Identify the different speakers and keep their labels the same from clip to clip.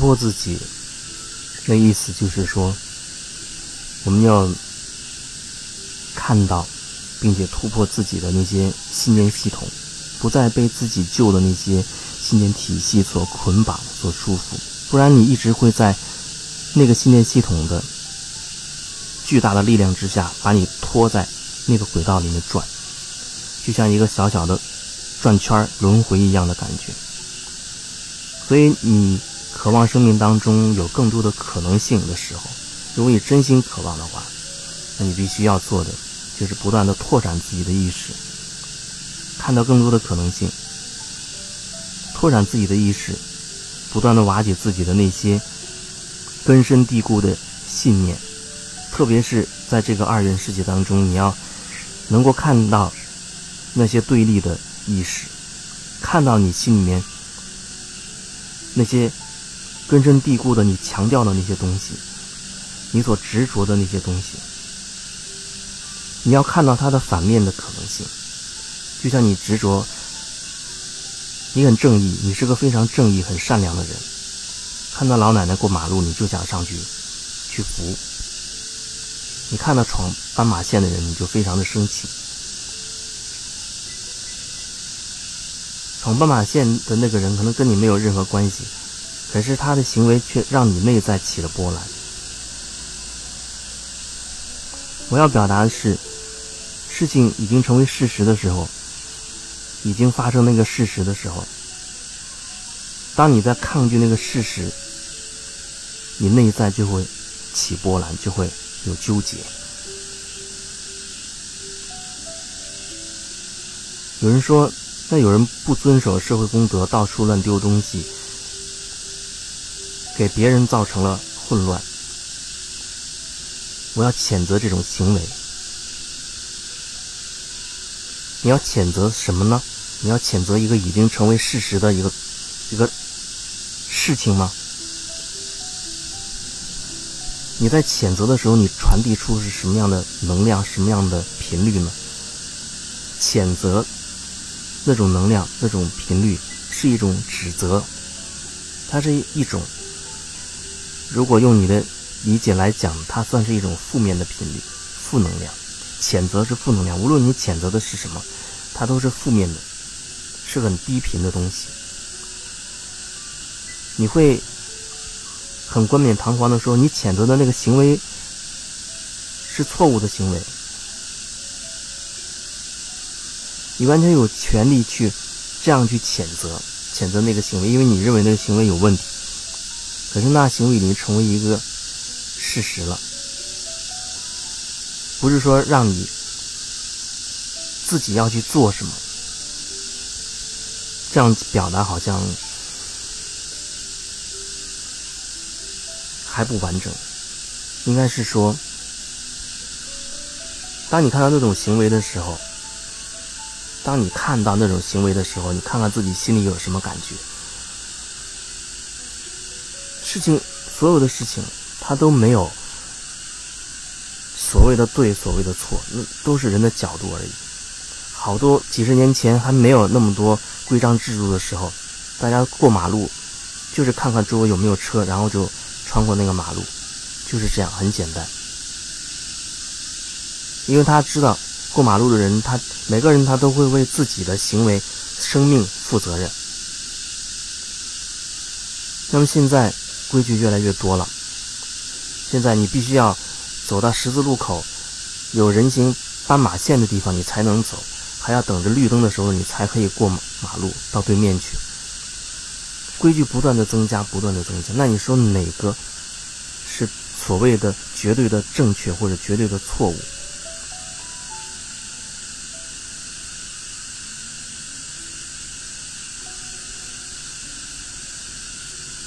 Speaker 1: 突破自己，那意思就是说，我们要看到，并且突破自己的那些信念系统，不再被自己旧的那些信念体系所捆绑、所束缚。不然，你一直会在那个信念系统的巨大的力量之下，把你拖在那个轨道里面转，就像一个小小的转圈轮回一样的感觉。所以，你。渴望生命当中有更多的可能性的时候，如果你真心渴望的话，那你必须要做的就是不断的拓展自己的意识，看到更多的可能性，拓展自己的意识，不断的瓦解自己的那些根深蒂固的信念，特别是在这个二元世界当中，你要能够看到那些对立的意识，看到你心里面那些。根深蒂固的，你强调的那些东西，你所执着的那些东西，你要看到它的反面的可能性。就像你执着，你很正义，你是个非常正义、很善良的人。看到老奶奶过马路，你就想上去去扶；你看到闯斑马线的人，你就非常的生气。闯斑马线的那个人，可能跟你没有任何关系。可是他的行为却让你内在起了波澜。我要表达的是，事情已经成为事实的时候，已经发生那个事实的时候，当你在抗拒那个事实，你内在就会起波澜，就会有纠结。有人说，那有人不遵守社会公德，到处乱丢东西。给别人造成了混乱，我要谴责这种行为。你要谴责什么呢？你要谴责一个已经成为事实的一个一个事情吗？你在谴责的时候，你传递出是什么样的能量、什么样的频率呢？谴责那种能量、那种频率是一种指责，它是一种。如果用你的理解来讲，它算是一种负面的频率、负能量。谴责是负能量，无论你谴责的是什么，它都是负面的，是很低频的东西。你会很冠冕堂皇的说，你谴责的那个行为是错误的行为，你完全有权利去这样去谴责、谴责那个行为，因为你认为那个行为有问题。可是那行为已经成为一个事实了，不是说让你自己要去做什么，这样表达好像还不完整。应该是说，当你看到那种行为的时候，当你看到那种行为的时候，你看看自己心里有什么感觉。事情，所有的事情，它都没有所谓的对，所谓的错，那都是人的角度而已。好多几十年前还没有那么多规章制度的时候，大家过马路就是看看周围有没有车，然后就穿过那个马路，就是这样，很简单。因为他知道过马路的人，他每个人他都会为自己的行为、生命负责任。那么现在。规矩越来越多了。现在你必须要走到十字路口，有人行斑马线的地方，你才能走；还要等着绿灯的时候，你才可以过马路到对面去。规矩不断的增加，不断的增加。那你说哪个是所谓的绝对的正确或者绝对的错误？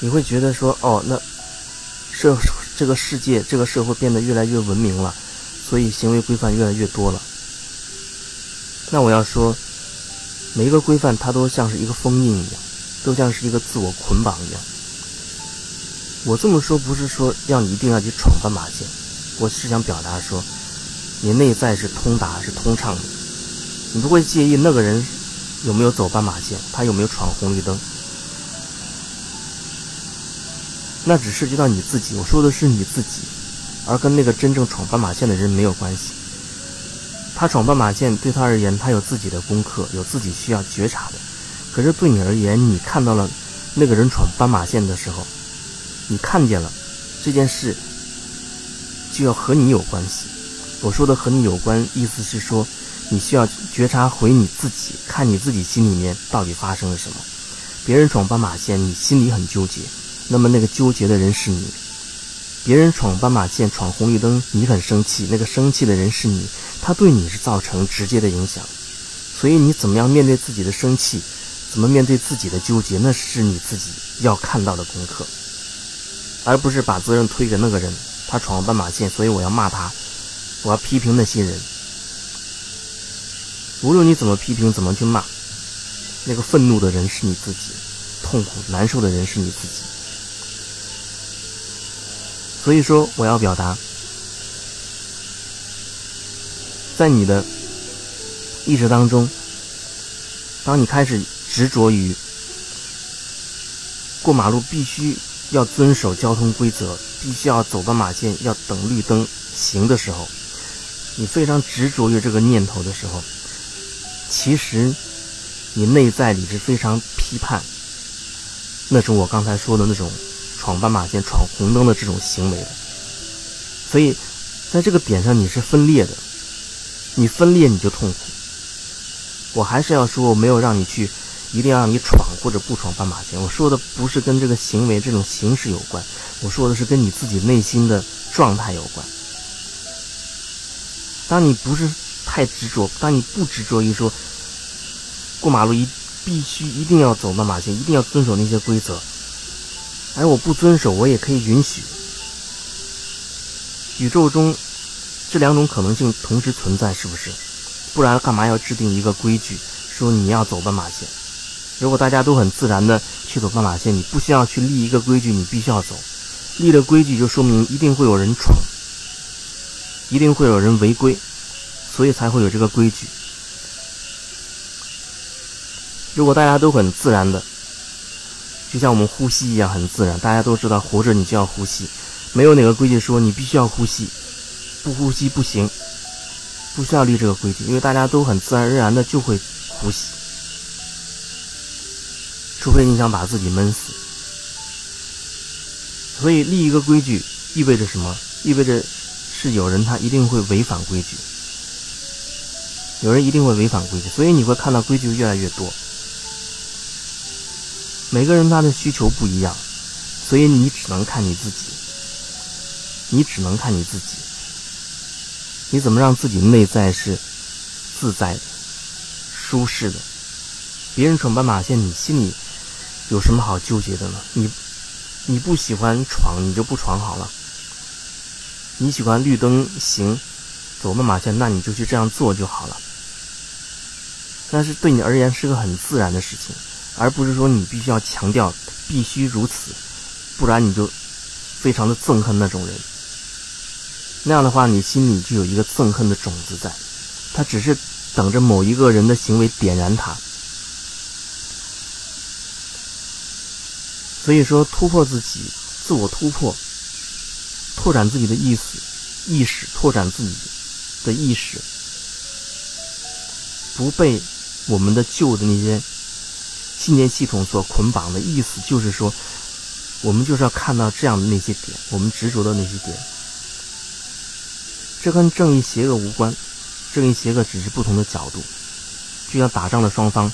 Speaker 1: 你会觉得说，哦，那社这个世界这个社会变得越来越文明了，所以行为规范越来越多了。那我要说，每一个规范它都像是一个封印一样，都像是一个自我捆绑一样。我这么说不是说让你一定要去闯斑马线，我是想表达说，你内在是通达是通畅的，你不会介意那个人有没有走斑马线，他有没有闯红绿灯。那只涉及到你自己。我说的是你自己，而跟那个真正闯斑马线的人没有关系。他闯斑马线对他而言，他有自己的功课，有自己需要觉察的。可是对你而言，你看到了那个人闯斑马线的时候，你看见了这件事，就要和你有关系。我说的和你有关，意思是说，你需要觉察回你自己，看你自己心里面到底发生了什么。别人闯斑马线，你心里很纠结，那么那个纠结的人是你。别人闯斑马线、闯红绿灯，你很生气，那个生气的人是你，他对你是造成直接的影响。所以你怎么样面对自己的生气，怎么面对自己的纠结，那是你自己要看到的功课，而不是把责任推给那个人。他闯了斑马线，所以我要骂他，我要批评那些人。无论你怎么批评，怎么去骂，那个愤怒的人是你自己，痛苦难受的人是你自己。所以说，我要表达，在你的意识当中，当你开始执着于过马路必须要遵守交通规则，必须要走斑马线，要等绿灯行的时候，你非常执着于这个念头的时候，其实你内在里是非常批判那种我刚才说的那种。闯斑马线、闯红灯的这种行为的，所以在这个点上你是分裂的，你分裂你就痛苦。我还是要说，我没有让你去，一定要让你闯或者不闯斑马线。我说的不是跟这个行为这种形式有关，我说的是跟你自己内心的状态有关。当你不是太执着，当你不执着于说过马路一必须一定要走斑马线，一定要遵守那些规则。而我不遵守，我也可以允许。宇宙中这两种可能性同时存在，是不是？不然干嘛要制定一个规矩，说你要走斑马线？如果大家都很自然的去走斑马线，你不需要去立一个规矩，你必须要走。立了规矩，就说明一定会有人闯，一定会有人违规，所以才会有这个规矩。如果大家都很自然的。就像我们呼吸一样很自然，大家都知道活着你就要呼吸，没有哪个规矩说你必须要呼吸，不呼吸不行，不需要立这个规矩，因为大家都很自然而然的就会呼吸，除非你想把自己闷死。所以立一个规矩意味着什么？意味着是有人他一定会违反规矩，有人一定会违反规矩，所以你会看到规矩越来越多。每个人他的需求不一样，所以你只能看你自己。你只能看你自己。你怎么让自己内在是自在的、舒适的？别人闯斑马线，你心里有什么好纠结的呢？你你不喜欢闯，你就不闯好了。你喜欢绿灯行，走斑马线，那你就去这样做就好了。但是对你而言是个很自然的事情。而不是说你必须要强调必须如此，不然你就非常的憎恨那种人。那样的话，你心里就有一个憎恨的种子在，他只是等着某一个人的行为点燃他。所以说，突破自己，自我突破，拓展自己的意思、意识，拓展自己的意识，不被我们的旧的那些。信念系统所捆绑的意思就是说，我们就是要看到这样的那些点，我们执着的那些点。这跟正义邪恶无关，正义邪恶只是不同的角度。就像打仗的双方，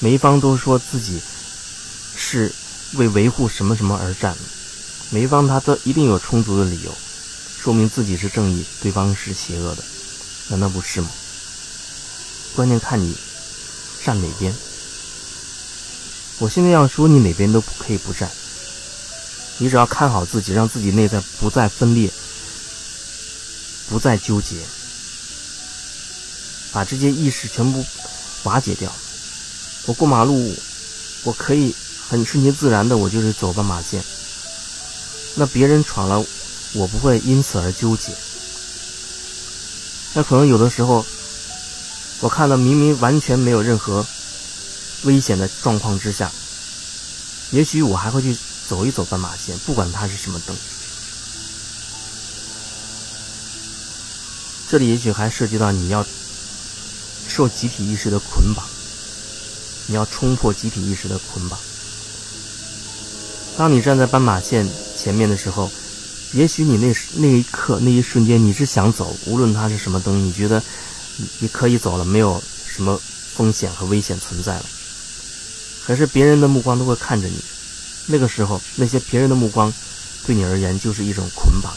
Speaker 1: 每一方都说自己是为维护什么什么而战，每一方他都一定有充足的理由，说明自己是正义，对方是邪恶的，难道不是吗？关键看你站哪边。我现在要说，你哪边都可以不站，你只要看好自己，让自己内在不再分裂，不再纠结，把这些意识全部瓦解掉。我过马路，我可以很顺其自然的，我就是走斑马线。那别人闯了，我不会因此而纠结。那可能有的时候，我看到明明完全没有任何。危险的状况之下，也许我还会去走一走斑马线，不管它是什么灯。这里也许还涉及到你要受集体意识的捆绑，你要冲破集体意识的捆绑。当你站在斑马线前面的时候，也许你那那一刻那一瞬间你是想走，无论它是什么灯，你觉得你可以走了，没有什么风险和危险存在了。可是别人的目光都会看着你，那个时候那些别人的目光对你而言就是一种捆绑，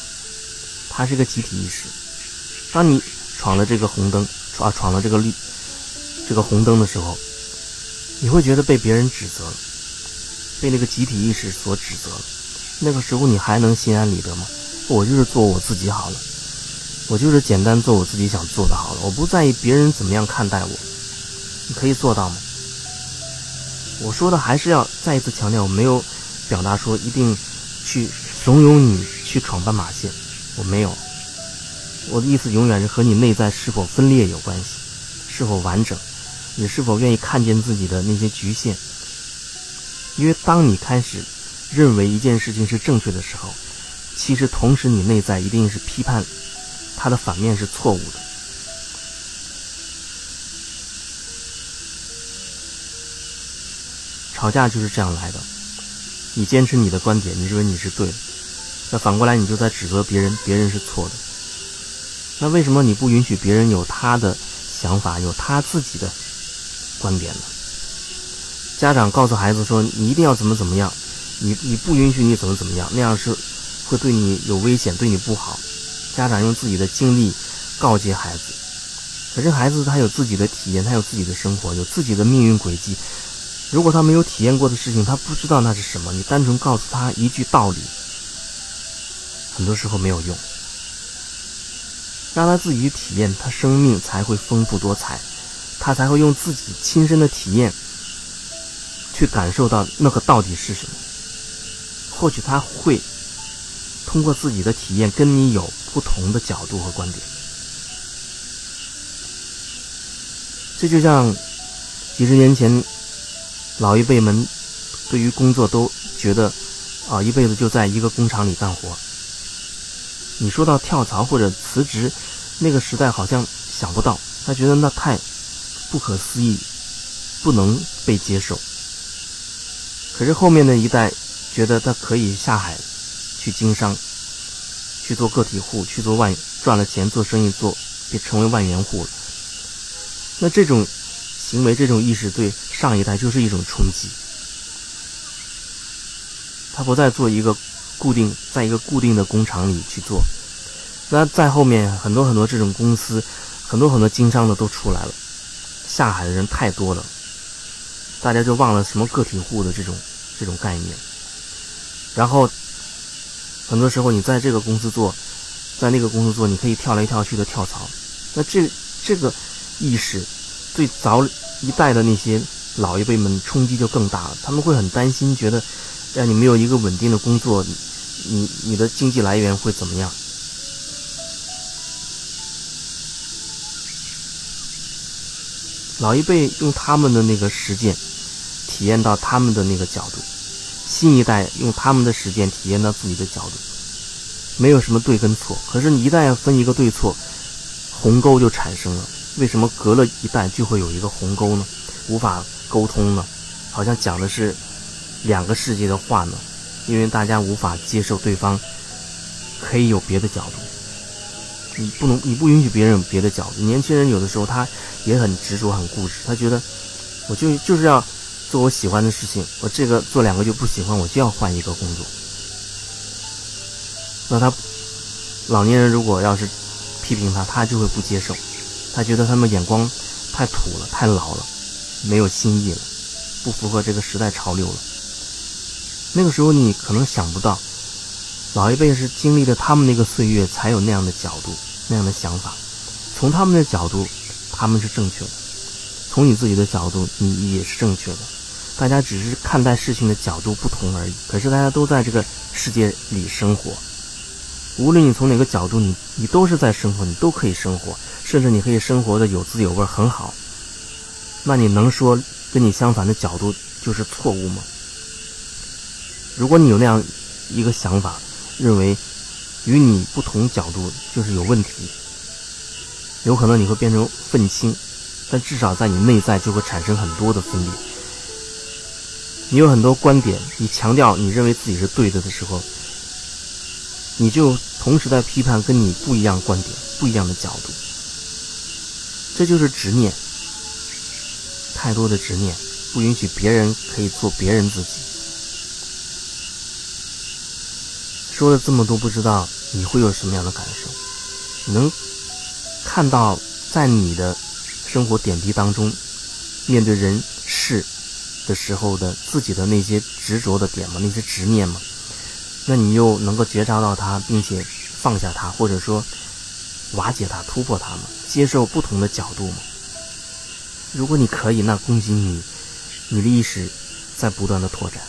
Speaker 1: 它是一个集体意识。当你闯了这个红灯，闯闯了这个绿这个红灯的时候，你会觉得被别人指责。被那个集体意识所指责了，那个时候你还能心安理得吗？我就是做我自己好了，我就是简单做我自己想做的好了，我不在意别人怎么样看待我，你可以做到吗？我说的还是要再一次强调，我没有表达说一定去怂恿你去闯斑马线，我没有，我的意思永远是和你内在是否分裂有关系，是否完整，你是否愿意看见自己的那些局限。因为当你开始认为一件事情是正确的时候，其实同时你内在一定是批判它的反面是错误的。吵架就是这样来的，你坚持你的观点，你认为你是对的，那反过来你就在指责别人，别人是错的。那为什么你不允许别人有他的想法，有他自己的观点呢？家长告诉孩子说：“你一定要怎么怎么样，你你不允许你怎么怎么样，那样是会对你有危险，对你不好。”家长用自己的经历告诫孩子，可是孩子他有自己的体验，他有自己的生活，有自己的命运轨迹。如果他没有体验过的事情，他不知道那是什么。你单纯告诉他一句道理，很多时候没有用。让他自己去体验，他生命才会丰富多彩，他才会用自己亲身的体验。去感受到那个到底是什么？或许他会通过自己的体验跟你有不同的角度和观点。这就像几十年前老一辈们对于工作都觉得啊一辈子就在一个工厂里干活。你说到跳槽或者辞职，那个时代好像想不到，他觉得那太不可思议，不能被接受。可是后面的一代觉得他可以下海去经商，去做个体户，去做万赚了钱做生意做，也成为万元户了。那这种行为、这种意识对上一代就是一种冲击。他不再做一个固定，在一个固定的工厂里去做。那在后面很多很多这种公司，很多很多经商的都出来了，下海的人太多了。大家就忘了什么个体户的这种这种概念，然后很多时候你在这个公司做，在那个公司做，你可以跳来跳去的跳槽。那这这个意识对早一代的那些老一辈们冲击就更大了。他们会很担心，觉得让你没有一个稳定的工作，你你的经济来源会怎么样？老一辈用他们的那个实践。体验到他们的那个角度，新一代用他们的实践体验到自己的角度，没有什么对跟错。可是你一旦要分一个对错，鸿沟就产生了。为什么隔了一代就会有一个鸿沟呢？无法沟通呢？好像讲的是两个世界的话呢？因为大家无法接受对方可以有别的角度，你不能，你不允许别人有别的角度。年轻人有的时候他也很执着、很固执，他觉得我就就是要。做我喜欢的事情，我这个做两个就不喜欢，我就要换一个工作。那他老年人如果要是批评他，他就会不接受，他觉得他们眼光太土了，太老了，没有新意了，不符合这个时代潮流了。那个时候你可能想不到，老一辈是经历了他们那个岁月，才有那样的角度、那样的想法。从他们的角度，他们是正确的；从你自己的角度，你也是正确的。大家只是看待事情的角度不同而已，可是大家都在这个世界里生活。无论你从哪个角度，你你都是在生活，你都可以生活，甚至你可以生活的有滋有味，很好。那你能说跟你相反的角度就是错误吗？如果你有那样一个想法，认为与你不同角度就是有问题，有可能你会变成愤青，但至少在你内在就会产生很多的分裂。你有很多观点，你强调你认为自己是对的的时候，你就同时在批判跟你不一样观点、不一样的角度。这就是执念，太多的执念，不允许别人可以做别人自己。说了这么多，不知道你会有什么样的感受？能看到在你的生活点滴当中，面对人事。的时候的自己的那些执着的点吗？那些执念吗？那你又能够觉察到它，并且放下它，或者说瓦解它、突破它吗？接受不同的角度吗？如果你可以，那恭喜你，你的意识在不断的拓展。